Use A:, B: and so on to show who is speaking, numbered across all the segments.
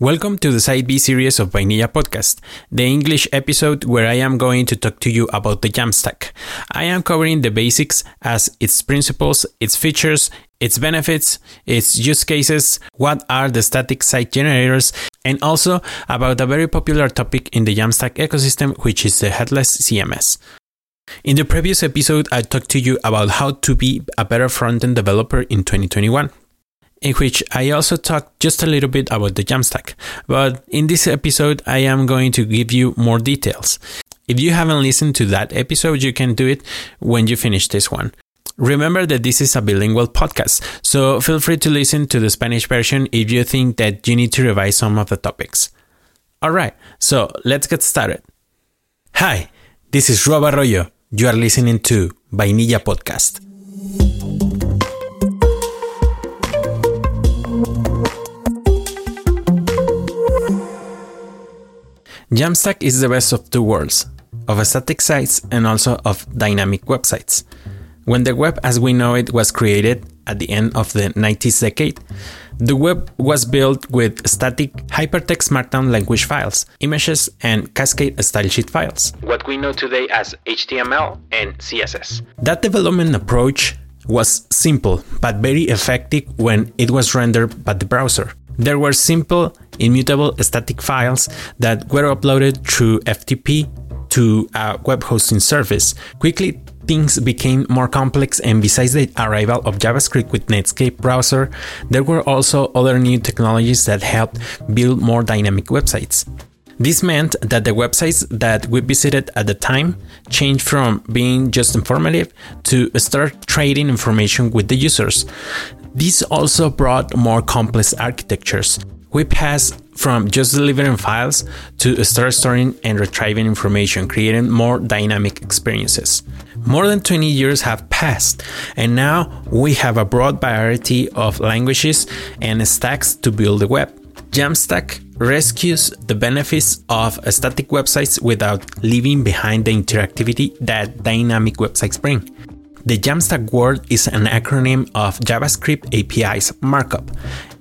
A: Welcome to the Side B series of Vainilla Podcast, the English episode where I am going to talk to you about the Jamstack. I am covering the basics as its principles, its features, its benefits, its use cases, what are the static site generators, and also about a very popular topic in the Jamstack ecosystem, which is the headless CMS. In the previous episode, I talked to you about how to be a better front-end developer in 2021 in which I also talked just a little bit about the Jamstack. But in this episode, I am going to give you more details. If you haven't listened to that episode, you can do it when you finish this one. Remember that this is a bilingual podcast, so feel free to listen to the Spanish version if you think that you need to revise some of the topics. Alright, so let's get started. Hi, this is Rob Arroyo. You are listening to Vainilla Podcast. Jamstack is the best of two worlds of static sites and also of dynamic websites. When the web as we know it was created at the end of the 90s decade, the web was built with static hypertext markdown language files, images, and cascade stylesheet files, what we know today as HTML and CSS. That development approach was simple but very effective when it was rendered by the browser. There were simple, immutable static files that were uploaded through FTP to a web hosting service. Quickly, things became more complex, and besides the arrival of JavaScript with Netscape browser, there were also other new technologies that helped build more dynamic websites. This meant that the websites that we visited at the time changed from being just informative to start trading information with the users. This also brought more complex architectures. We passed from just delivering files to start storing and retrieving information, creating more dynamic experiences. More than 20 years have passed, and now we have a broad variety of languages and stacks to build the web. Jamstack rescues the benefits of static websites without leaving behind the interactivity that dynamic websites bring. The Jamstack word is an acronym of JavaScript APIs Markup.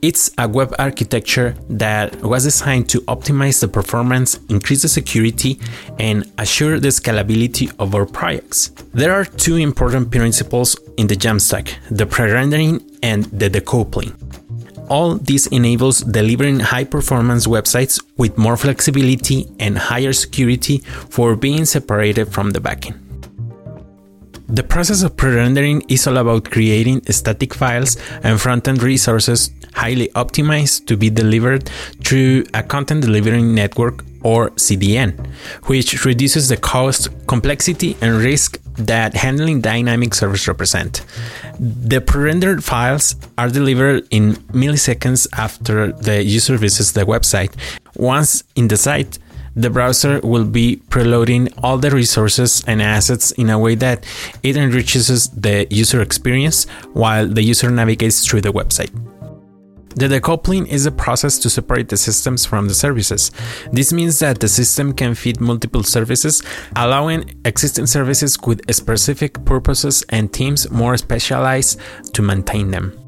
A: It's a web architecture that was designed to optimize the performance, increase the security, and assure the scalability of our projects. There are two important principles in the Jamstack the pre rendering and the decoupling. All this enables delivering high performance websites with more flexibility and higher security for being separated from the backend. The process of pre-rendering is all about creating static files and front-end resources highly optimized to be delivered through a content delivery network or CDN, which reduces the cost, complexity, and risk that handling dynamic servers represent. The pre-rendered files are delivered in milliseconds after the user visits the website. Once in the site, the browser will be preloading all the resources and assets in a way that it enriches the user experience while the user navigates through the website. The decoupling is a process to separate the systems from the services. This means that the system can feed multiple services, allowing existing services with specific purposes and teams more specialized to maintain them.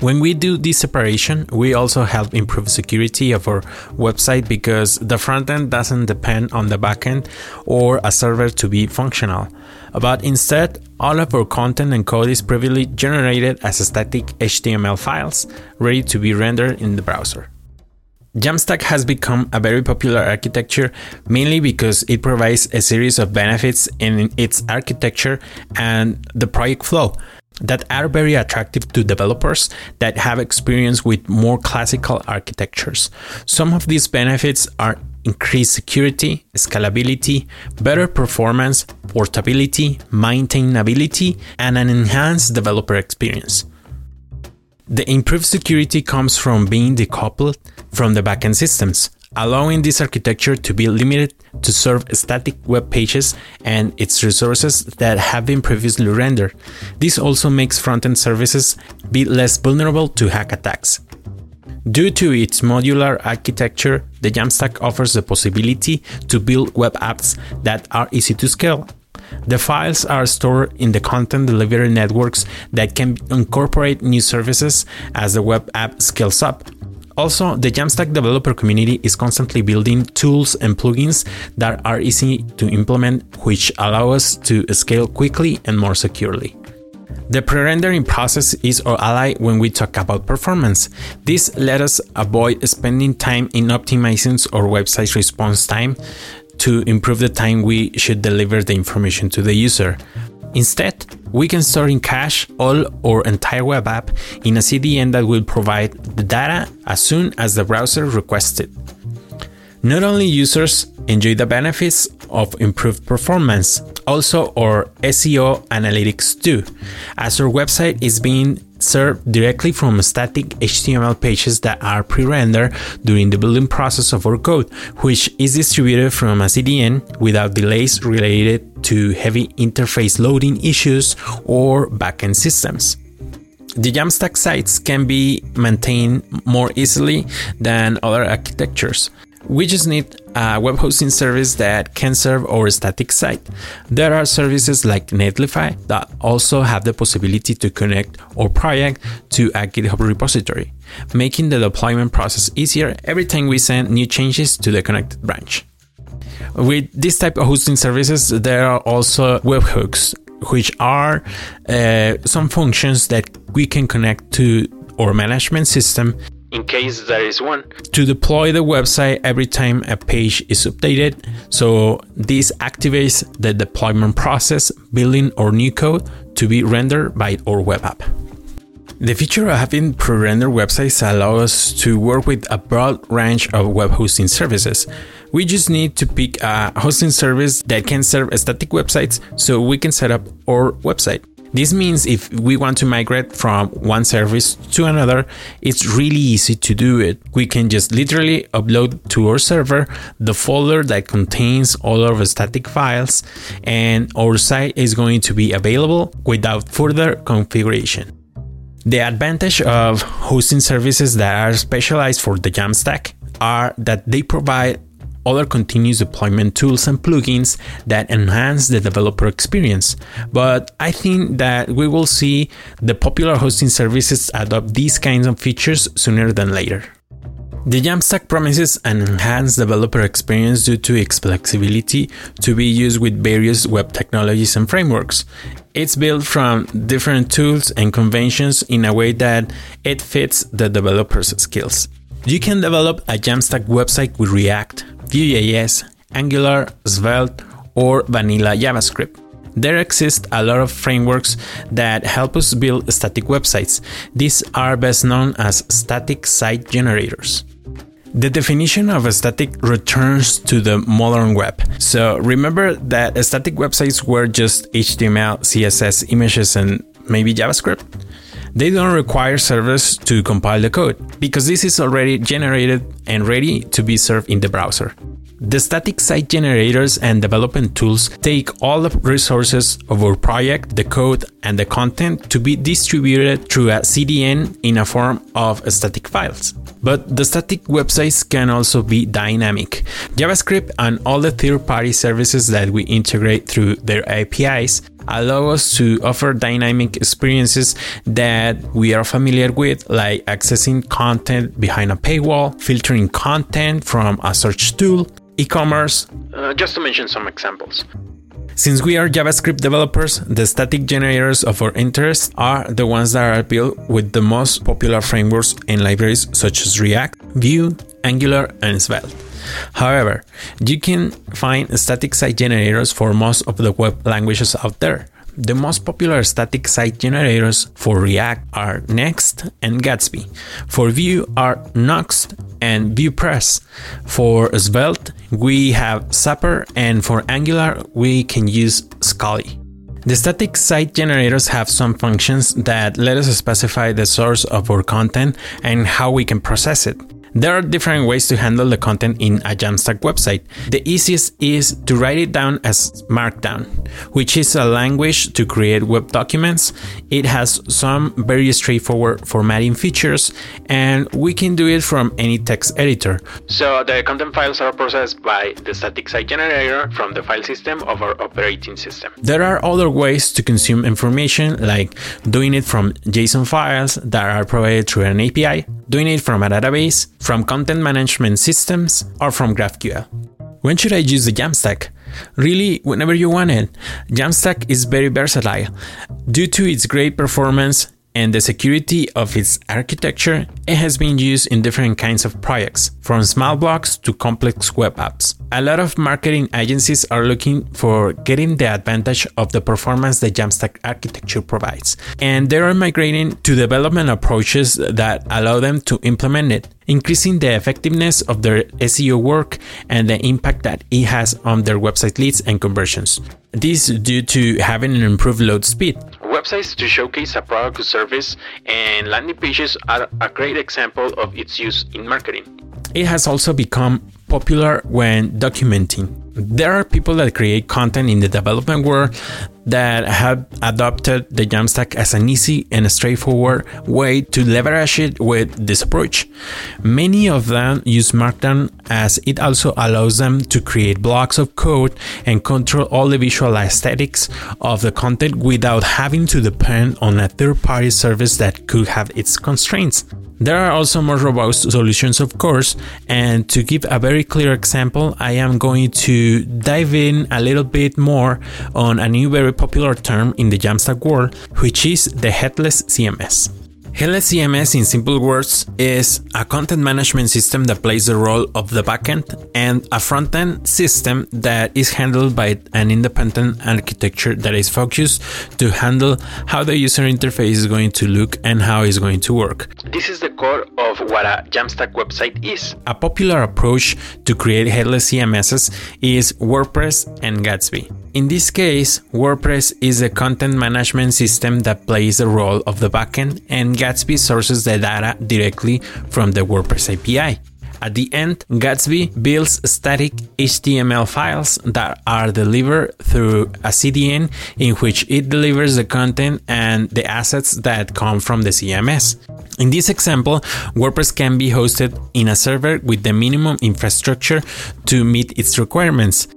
A: When we do this separation, we also help improve security of our website because the front end doesn't depend on the backend or a server to be functional. But instead, all of our content and code is previously generated as static HTML files ready to be rendered in the browser. Jamstack has become a very popular architecture mainly because it provides a series of benefits in its architecture and the project flow that are very attractive to developers that have experience with more classical architectures. Some of these benefits are increased security, scalability, better performance, portability, maintainability, and an enhanced developer experience. The improved security comes from being decoupled from the backend systems, allowing this architecture to be limited to serve static web pages and its resources that have been previously rendered. This also makes front-end services be less vulnerable to hack attacks. Due to its modular architecture, the Jamstack offers the possibility to build web apps that are easy to scale. The files are stored in the content delivery networks that can incorporate new services as the web app scales up. Also, the Jamstack developer community is constantly building tools and plugins that are easy to implement, which allow us to scale quickly and more securely. The pre-rendering process is our ally when we talk about performance. This let us avoid spending time in optimizing our website's response time to improve the time we should deliver the information to the user. Instead, we can store in cache all or entire web app in a CDN that will provide the data as soon as the browser requests it. Not only users enjoy the benefits of improved performance, also our SEO analytics too, as our website is being served directly from static HTML pages that are pre-rendered during the building process of our code, which is distributed from a CDN without delays related to heavy interface loading issues or backend systems. The Jamstack sites can be maintained more easily than other architectures. We just need a web hosting service that can serve our static site. There are services like Netlify that also have the possibility to connect our project to a GitHub repository, making the deployment process easier every time we send new changes to the connected branch. With this type of hosting services, there are also webhooks, which are uh, some functions that we can connect to our management system in case there is one, to deploy the website every time a page is updated. So this activates the deployment process, building or new code to be rendered by our web app. The feature of having pre-rendered websites allows us to work with a broad range of web hosting services. We just need to pick a hosting service that can serve static websites so we can set up our website. This means if we want to migrate from one service to another, it's really easy to do it. We can just literally upload to our server the folder that contains all of the static files, and our site is going to be available without further configuration. The advantage of hosting services that are specialized for the Jamstack are that they provide other continuous deployment tools and plugins that enhance the developer experience. But I think that we will see the popular hosting services adopt these kinds of features sooner than later. The Jamstack promises an enhanced developer experience due to its flexibility to be used with various web technologies and frameworks. It's built from different tools and conventions in a way that it fits the developer's skills. You can develop a Jamstack website with React, Vue.js, Angular, Svelte, or vanilla JavaScript. There exist a lot of frameworks that help us build static websites. These are best known as static site generators. The definition of a static returns to the modern web. So remember that static websites were just HTML, CSS, images, and maybe JavaScript? They don't require servers to compile the code because this is already generated and ready to be served in the browser. The static site generators and development tools take all the resources of our project, the code, and the content to be distributed through a CDN in a form of static files. But the static websites can also be dynamic. JavaScript and all the third party services that we integrate through their APIs allow us to offer dynamic experiences that we are familiar with, like accessing content behind a paywall, filtering content from a search tool, e commerce, uh, just to mention some examples. Since we are JavaScript developers, the static generators of our interest are the ones that are built with the most popular frameworks and libraries such as React, Vue, Angular, and Svelte. However, you can find static site generators for most of the web languages out there. The most popular static site generators for React are Next and Gatsby. For Vue are Nuxt and VuePress. For Svelte, we have Sapper, and for Angular, we can use Scully. The static site generators have some functions that let us specify the source of our content and how we can process it. There are different ways to handle the content in a Jamstack website. The easiest is to write it down as Markdown, which is a language to create web documents. It has some very straightforward formatting features, and we can do it from any text editor. So the content files are processed by the static site generator from the file system of our operating system. There are other ways to consume information, like doing it from JSON files that are provided through an API, doing it from a database, from content management systems, or from GraphQL. When should I use the Jamstack? Really, whenever you want it. Jamstack is very versatile. Due to its great performance, and the security of its architecture, it has been used in different kinds of projects, from small blogs to complex web apps. A lot of marketing agencies are looking for getting the advantage of the performance the Jamstack architecture provides, and they are migrating to development approaches that allow them to implement it, increasing the effectiveness of their SEO work and the impact that it has on their website leads and conversions. This is due to having an improved load speed websites to showcase a product or service, and landing pages are a great example of its use in marketing. It has also become popular when documenting. There are people that create content in the development world that have adopted the Jamstack as an easy and straightforward way to leverage it with this approach. Many of them use Markdown as it also allows them to create blocks of code and control all the visual aesthetics of the content without having to depend on a third party service that could have its constraints. There are also more robust solutions, of course, and to give a very clear example, I am going to dive in a little bit more on a new very popular term in the Jamstack world, which is the headless CMS. Headless CMS, in simple words, is a content management system that plays the role of the backend and a frontend system that is handled by an independent architecture that is focused to handle how the user interface is going to look and how it's going to work. This is the core of what a Jamstack website is. A popular approach to create headless CMSs is WordPress and Gatsby. In this case, WordPress is a content management system that plays the role of the backend, and Gatsby sources the data directly from the WordPress API. At the end, Gatsby builds static HTML files that are delivered through a CDN in which it delivers the content and the assets that come from the CMS. In this example, WordPress can be hosted in a server with the minimum infrastructure to meet its requirements.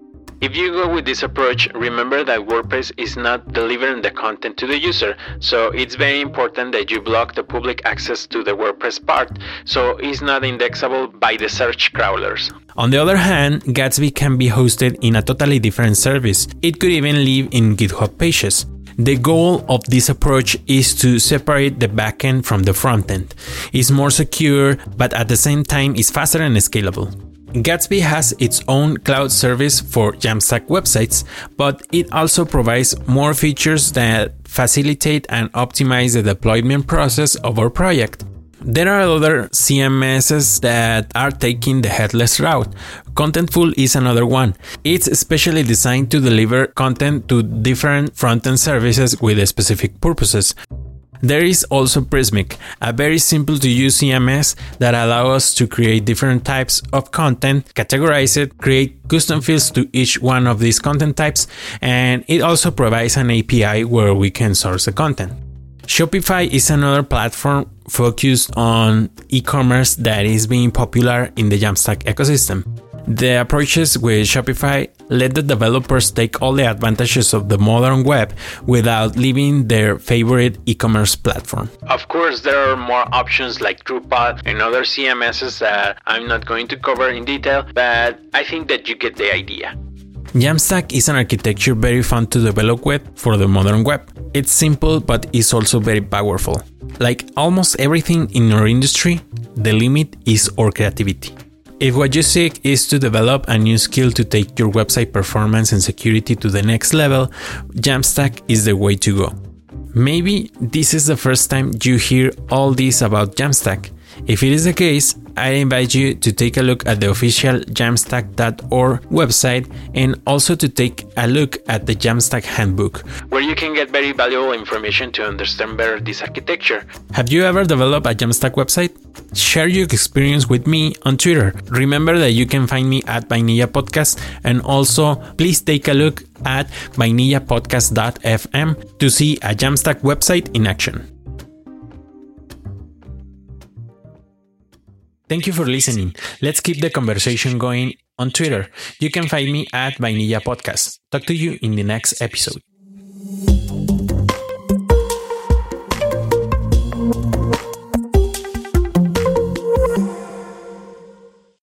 A: If you go with this approach, remember that WordPress is not delivering the content to the user, so it's very important that you block the public access to the WordPress part, so it's not indexable by the search crawlers. On the other hand, Gatsby can be hosted in a totally different service. It could even live in GitHub pages. The goal of this approach is to separate the backend from the frontend. It's more secure, but at the same time is faster and scalable. Gatsby has its own cloud service for Jamstack websites, but it also provides more features that facilitate and optimize the deployment process of our project. There are other CMSs that are taking the headless route. Contentful is another one. It's especially designed to deliver content to different front-end services with specific purposes. There is also Prismic, a very simple to use CMS that allows us to create different types of content, categorize it, create custom fields to each one of these content types, and it also provides an API where we can source the content. Shopify is another platform focused on e commerce that is being popular in the Jamstack ecosystem. The approaches with Shopify let the developers take all the advantages of the modern web without leaving their favorite e commerce platform. Of course, there are more options like Drupal and other CMSs that I'm not going to cover in detail, but I think that you get the idea. Jamstack is an architecture very fun to develop with for the modern web. It's simple but is also very powerful. Like almost everything in our industry, the limit is our creativity. If what you seek is to develop a new skill to take your website performance and security to the next level, Jamstack is the way to go. Maybe this is the first time you hear all this about Jamstack. If it is the case, I invite you to take a look at the official Jamstack.org website and also to take a look at the Jamstack Handbook, where you can get very valuable information to understand better this architecture. Have you ever developed a Jamstack website? Share your experience with me on Twitter. Remember that you can find me at Vainilla Podcast and also please take a look at vainillapodcast.fm to see a Jamstack website in action. Thank you for listening. Let's keep the conversation going on Twitter. You can find me at Vainilla Podcast. Talk to you in the next episode.